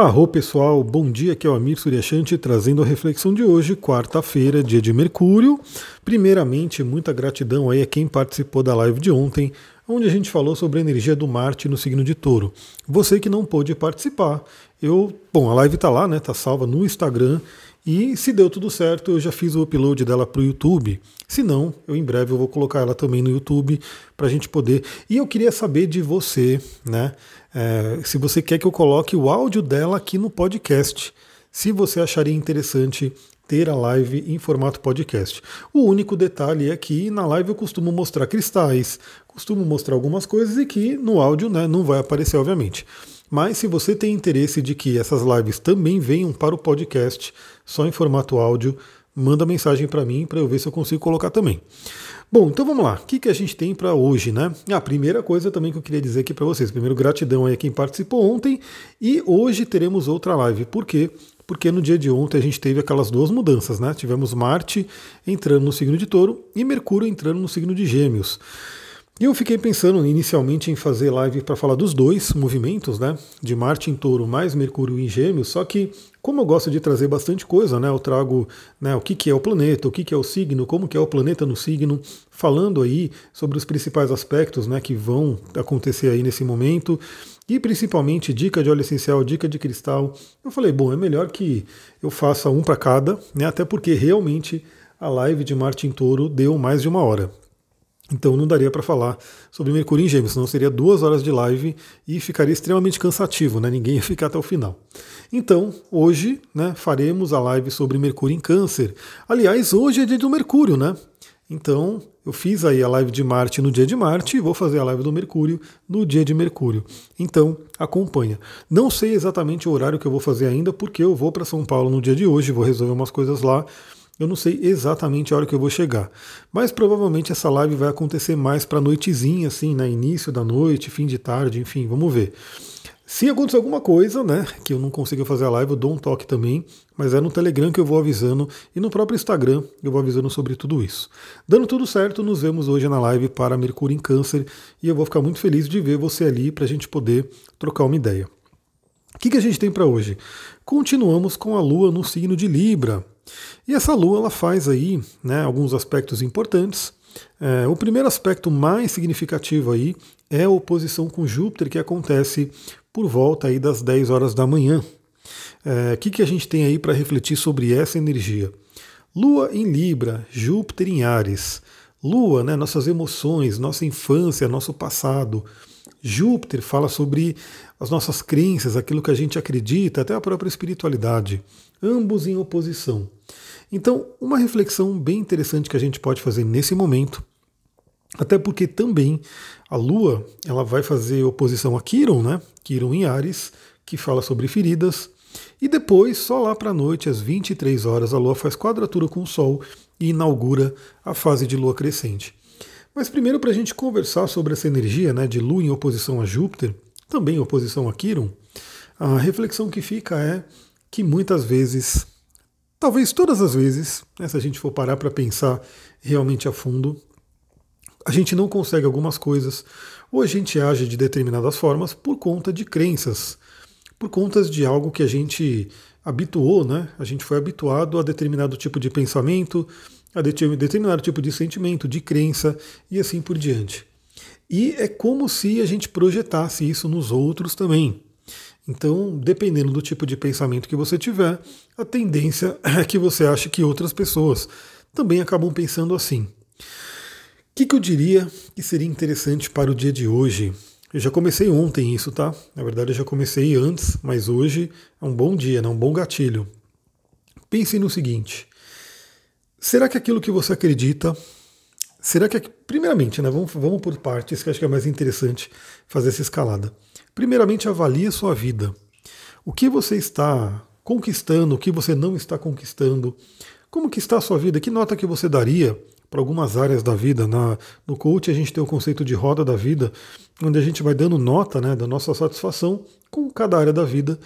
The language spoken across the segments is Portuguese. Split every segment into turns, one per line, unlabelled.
Arro pessoal, bom dia, aqui é o Amir Suryashanti trazendo a reflexão de hoje, quarta-feira, dia de Mercúrio. Primeiramente, muita gratidão aí a quem participou da live de ontem, onde a gente falou sobre a energia do Marte no signo de Touro. Você que não pôde participar, eu, bom, a live tá lá, né? Tá salva no Instagram e se deu tudo certo, eu já fiz o upload dela para o YouTube. Se não, eu em breve eu vou colocar ela também no YouTube para a gente poder. E eu queria saber de você, né? É, se você quer que eu coloque o áudio dela aqui no podcast. Se você acharia interessante ter a live em formato podcast. O único detalhe é que na live eu costumo mostrar cristais, costumo mostrar algumas coisas e que no áudio né, não vai aparecer, obviamente. Mas se você tem interesse de que essas lives também venham para o podcast, só em formato áudio, manda mensagem para mim para eu ver se eu consigo colocar também. Bom, então vamos lá. O que, que a gente tem para hoje, né? A primeira coisa também que eu queria dizer aqui para vocês. Primeiro, gratidão aí a quem participou ontem. E hoje teremos outra live. Por quê? Porque no dia de ontem a gente teve aquelas duas mudanças, né? Tivemos Marte entrando no signo de touro e Mercúrio entrando no signo de gêmeos. E eu fiquei pensando inicialmente em fazer live para falar dos dois movimentos, né? De Marte em Touro mais Mercúrio em Gêmeos, só que como eu gosto de trazer bastante coisa, né? Eu trago né, o que, que é o planeta, o que, que é o signo, como que é o planeta no signo, falando aí sobre os principais aspectos né, que vão acontecer aí nesse momento. E principalmente dica de óleo essencial, dica de cristal. Eu falei, bom, é melhor que eu faça um para cada, né? Até porque realmente a live de Marte em Touro deu mais de uma hora. Então não daria para falar sobre Mercúrio em Gêmeos, senão seria duas horas de live e ficaria extremamente cansativo, né? Ninguém ia ficar até o final. Então, hoje, né, faremos a live sobre Mercúrio em Câncer. Aliás, hoje é dia do Mercúrio, né? Então, eu fiz aí a live de Marte no dia de Marte e vou fazer a live do Mercúrio no dia de Mercúrio. Então, acompanha. Não sei exatamente o horário que eu vou fazer ainda, porque eu vou para São Paulo no dia de hoje, vou resolver umas coisas lá eu não sei exatamente a hora que eu vou chegar, mas provavelmente essa live vai acontecer mais para noitezinha, assim, né? Início da noite, fim de tarde, enfim, vamos ver. Se acontecer alguma coisa, né, que eu não consiga fazer a live, eu dou um toque também, mas é no Telegram que eu vou avisando e no próprio Instagram eu vou avisando sobre tudo isso. Dando tudo certo, nos vemos hoje na live para Mercúrio em Câncer e eu vou ficar muito feliz de ver você ali para a gente poder trocar uma ideia. O que, que a gente tem para hoje? Continuamos com a Lua no signo de Libra. E essa Lua ela faz aí né, alguns aspectos importantes. É, o primeiro aspecto mais significativo aí é a oposição com Júpiter que acontece por volta aí das 10 horas da manhã. O é, que, que a gente tem aí para refletir sobre essa energia? Lua em Libra, Júpiter em Ares. Lua, né, nossas emoções, nossa infância, nosso passado. Júpiter fala sobre as nossas crenças, aquilo que a gente acredita, até a própria espiritualidade, ambos em oposição. Então, uma reflexão bem interessante que a gente pode fazer nesse momento, até porque também a Lua ela vai fazer oposição a Quiron, né? Quiron em Ares, que fala sobre feridas. E depois, só lá para a noite, às 23 horas, a Lua faz quadratura com o Sol e inaugura a fase de Lua crescente. Mas primeiro, para a gente conversar sobre essa energia né, de Lua em oposição a Júpiter, também em oposição a Quiron, a reflexão que fica é que muitas vezes Talvez todas as vezes, né, se a gente for parar para pensar realmente a fundo, a gente não consegue algumas coisas, ou a gente age de determinadas formas por conta de crenças, por conta de algo que a gente habituou, né? A gente foi habituado a determinado tipo de pensamento, a determinado tipo de sentimento, de crença e assim por diante. E é como se a gente projetasse isso nos outros também. Então, dependendo do tipo de pensamento que você tiver, a tendência é que você ache que outras pessoas também acabam pensando assim. O que, que eu diria que seria interessante para o dia de hoje? Eu já comecei ontem isso, tá? Na verdade, eu já comecei antes, mas hoje é um bom dia, né? um bom gatilho. Pense no seguinte: será que aquilo que você acredita Será que, primeiramente, né, vamos, vamos por partes, que acho que é mais interessante fazer essa escalada. Primeiramente, avalie a sua vida. O que você está conquistando, o que você não está conquistando. Como que está a sua vida? Que nota que você daria para algumas áreas da vida? Na, no coach a gente tem o conceito de roda da vida, onde a gente vai dando nota né, da nossa satisfação com cada área da vida.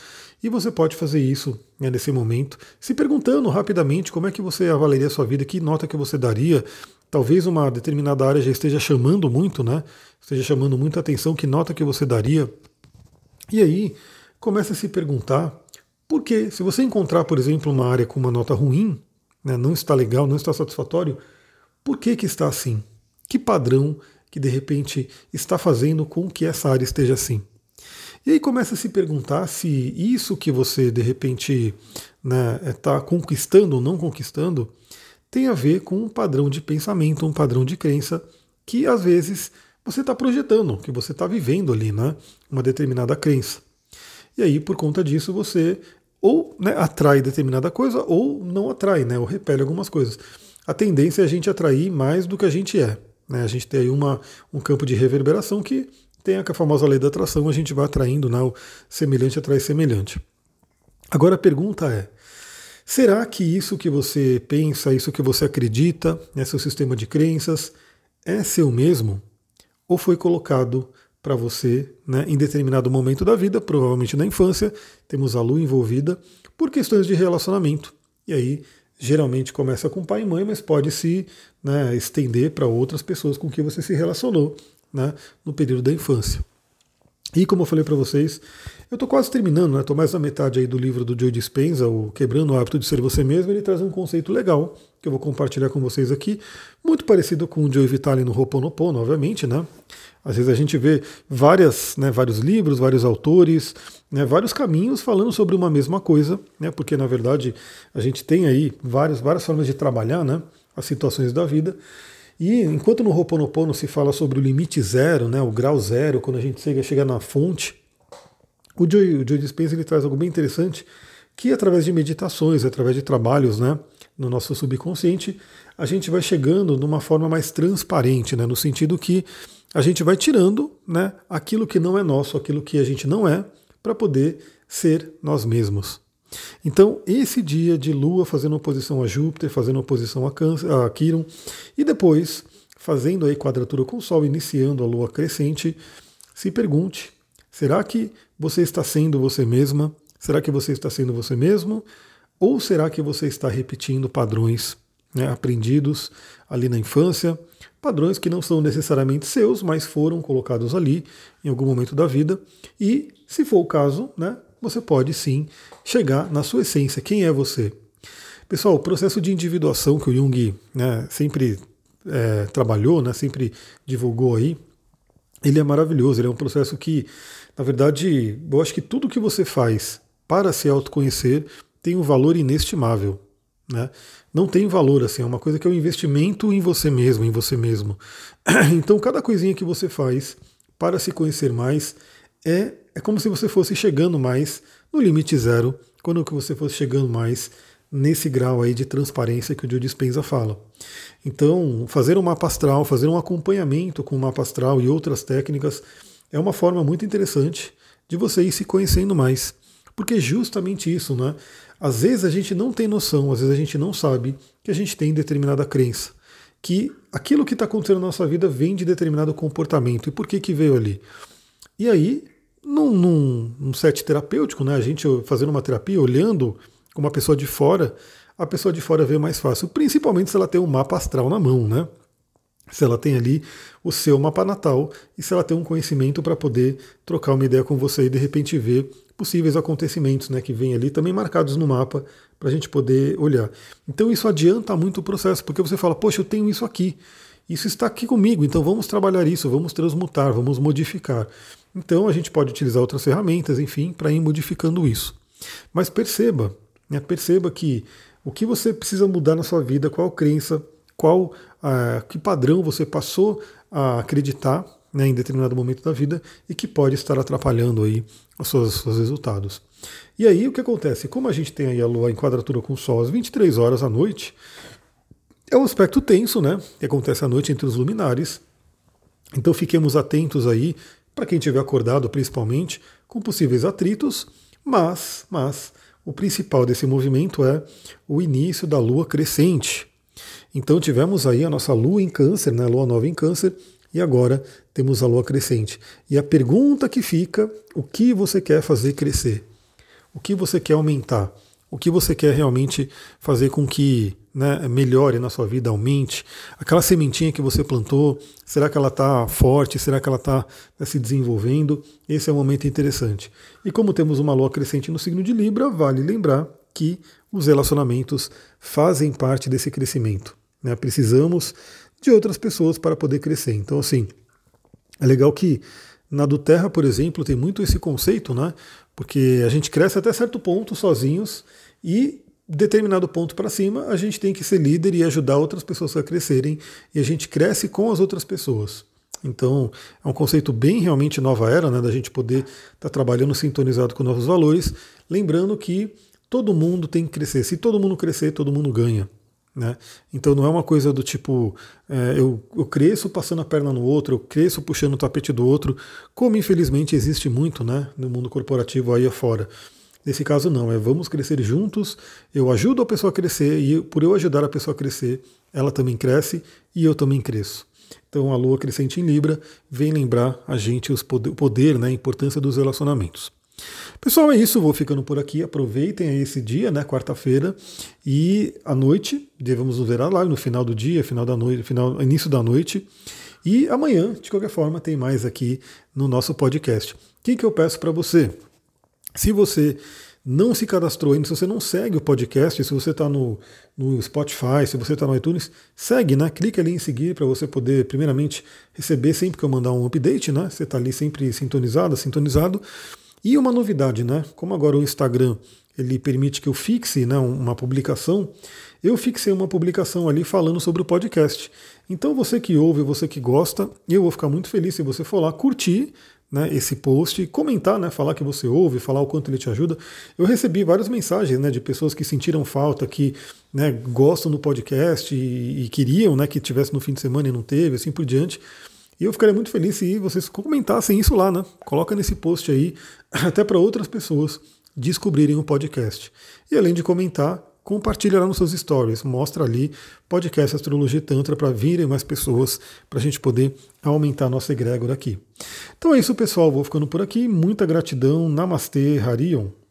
E você pode fazer isso né, nesse momento, se perguntando rapidamente como é que você avaliaria a sua vida, que nota que você daria. Talvez uma determinada área já esteja chamando muito, né? Esteja chamando muita atenção, que nota que você daria e aí começa a se perguntar Porque se você encontrar, por exemplo, uma área com uma nota ruim, né, não está legal, não está satisfatório, por que, que está assim? Que padrão que de repente está fazendo com que essa área esteja assim? E aí começa a se perguntar se isso que você de repente está né, tá conquistando ou não conquistando tem a ver com um padrão de pensamento, um padrão de crença que às vezes você está projetando, que você está vivendo ali, né? Uma determinada crença. E aí, por conta disso, você ou né, atrai determinada coisa ou não atrai, né, ou repele algumas coisas. A tendência é a gente atrair mais do que a gente é. Né? A gente tem aí uma, um campo de reverberação que tem a famosa lei da atração, a gente vai atraindo, né, o semelhante atrai semelhante. Agora a pergunta é: será que isso que você pensa, isso que você acredita, né, seu sistema de crenças, é seu mesmo? Ou foi colocado para você né, em determinado momento da vida, provavelmente na infância, temos a lua envolvida, por questões de relacionamento. E aí, geralmente começa com pai e mãe, mas pode se né, estender para outras pessoas com quem você se relacionou né, no período da infância. E como eu falei para vocês, eu estou quase terminando, estou né, mais na metade aí do livro do Joe Dispenza, o Quebrando o Hábito de Ser Você Mesmo, ele traz um conceito legal que eu vou compartilhar com vocês aqui, muito parecido com o Joe Vitale no Ho'oponopono, obviamente, né? Às vezes a gente vê várias, né, vários livros, vários autores, né, vários caminhos falando sobre uma mesma coisa, né, porque na verdade a gente tem aí várias, várias formas de trabalhar né, as situações da vida. E enquanto no Ho'oponopono se fala sobre o limite zero, né, o grau zero, quando a gente chega, chega na fonte, o Joe, o Joe Dispenza ele traz algo bem interessante, que através de meditações, através de trabalhos né, no nosso subconsciente, a gente vai chegando numa forma mais transparente, né, no sentido que a gente vai tirando né, aquilo que não é nosso, aquilo que a gente não é, para poder ser nós mesmos. Então, esse dia de Lua fazendo oposição a Júpiter, fazendo oposição a, câncer, a Quiron, e depois fazendo aí quadratura com o Sol, iniciando a Lua crescente, se pergunte: será que você está sendo você mesma? Será que você está sendo você mesmo? Ou será que você está repetindo padrões né, aprendidos ali na infância? padrões que não são necessariamente seus, mas foram colocados ali em algum momento da vida. E, se for o caso, né, você pode sim chegar na sua essência. Quem é você? Pessoal, o processo de individuação que o Jung né, sempre é, trabalhou, né, sempre divulgou aí, ele é maravilhoso. Ele é um processo que, na verdade, eu acho que tudo que você faz para se autoconhecer tem um valor inestimável. Né? Não tem valor, assim, é uma coisa que é um investimento em você mesmo, em você mesmo. Então, cada coisinha que você faz para se conhecer mais é, é como se você fosse chegando mais no limite zero, quando que você fosse chegando mais nesse grau aí de transparência que o Joe Dispenza fala. Então, fazer um mapa astral, fazer um acompanhamento com o mapa astral e outras técnicas é uma forma muito interessante de você ir se conhecendo mais. Porque é justamente isso, né? Às vezes a gente não tem noção, às vezes a gente não sabe que a gente tem determinada crença. Que aquilo que está acontecendo na nossa vida vem de determinado comportamento. E por que, que veio ali? E aí, num, num, num set terapêutico, né, a gente fazendo uma terapia, olhando uma pessoa de fora, a pessoa de fora vê mais fácil, principalmente se ela tem um mapa astral na mão, né? Se ela tem ali o seu mapa natal e se ela tem um conhecimento para poder trocar uma ideia com você e de repente ver possíveis acontecimentos né, que vêm ali também marcados no mapa para a gente poder olhar. Então isso adianta muito o processo, porque você fala, poxa, eu tenho isso aqui, isso está aqui comigo, então vamos trabalhar isso, vamos transmutar, vamos modificar. Então a gente pode utilizar outras ferramentas, enfim, para ir modificando isso. Mas perceba, né, perceba que o que você precisa mudar na sua vida, qual crença, qual ah, que padrão você passou a acreditar né, em determinado momento da vida e que pode estar atrapalhando aí os seus, seus, resultados. E aí o que acontece? Como a gente tem aí a Lua em quadratura com o Sol às 23 horas à noite, é um aspecto tenso, né? Que acontece à noite entre os luminares. Então fiquemos atentos aí, para quem estiver acordado principalmente, com possíveis atritos, mas, mas o principal desse movimento é o início da Lua crescente. Então tivemos aí a nossa Lua em Câncer, né? Lua nova em Câncer, e agora temos a lua crescente. E a pergunta que fica: o que você quer fazer crescer? O que você quer aumentar? o que você quer realmente fazer com que né, melhore na sua vida, aumente. Aquela sementinha que você plantou, será que ela está forte? Será que ela está né, se desenvolvendo? Esse é um momento interessante. E como temos uma lua crescente no signo de Libra, vale lembrar que os relacionamentos fazem parte desse crescimento. Né? Precisamos de outras pessoas para poder crescer. Então, assim, é legal que na do Terra, por exemplo, tem muito esse conceito, né? Porque a gente cresce até certo ponto sozinhos e determinado ponto para cima a gente tem que ser líder e ajudar outras pessoas a crescerem e a gente cresce com as outras pessoas. Então é um conceito bem realmente nova era, né, da gente poder estar tá trabalhando sintonizado com novos valores, lembrando que todo mundo tem que crescer. Se todo mundo crescer, todo mundo ganha. Né? Então não é uma coisa do tipo é, eu, eu cresço passando a perna no outro, eu cresço puxando o tapete do outro, como infelizmente existe muito né, no mundo corporativo aí afora. Nesse caso não, é vamos crescer juntos, eu ajudo a pessoa a crescer e por eu ajudar a pessoa a crescer, ela também cresce e eu também cresço. Então a lua crescente em Libra vem lembrar a gente os poder, o poder, né, a importância dos relacionamentos. Pessoal, é isso. Vou ficando por aqui. Aproveitem esse dia, né? Quarta-feira. E à noite, devemos nos ver lá no final do dia, final da noite, final, início da noite. E amanhã, de qualquer forma, tem mais aqui no nosso podcast. O que, que eu peço para você? Se você não se cadastrou ainda, se você não segue o podcast, se você está no, no Spotify, se você está no iTunes, segue, né? Clica ali em seguir para você poder, primeiramente, receber sempre que eu mandar um update, né? Você está ali sempre sintonizado, sintonizado. E uma novidade, né? Como agora o Instagram ele permite que eu fixe né, uma publicação, eu fixei uma publicação ali falando sobre o podcast. Então você que ouve, você que gosta, eu vou ficar muito feliz se você for lá curtir né, esse post, comentar, né, falar que você ouve, falar o quanto ele te ajuda. Eu recebi várias mensagens né, de pessoas que sentiram falta, que né, gostam do podcast e, e queriam né, que tivesse no fim de semana e não teve, assim por diante. E eu ficaria muito feliz se vocês comentassem isso lá, né? Coloca nesse post aí, até para outras pessoas descobrirem o podcast. E além de comentar, compartilha lá nos seus stories, mostra ali podcast Astrologia Tantra para virem mais pessoas, para a gente poder aumentar a nossa egrégora aqui. Então é isso, pessoal. Vou ficando por aqui. Muita gratidão. Namastê, Harion.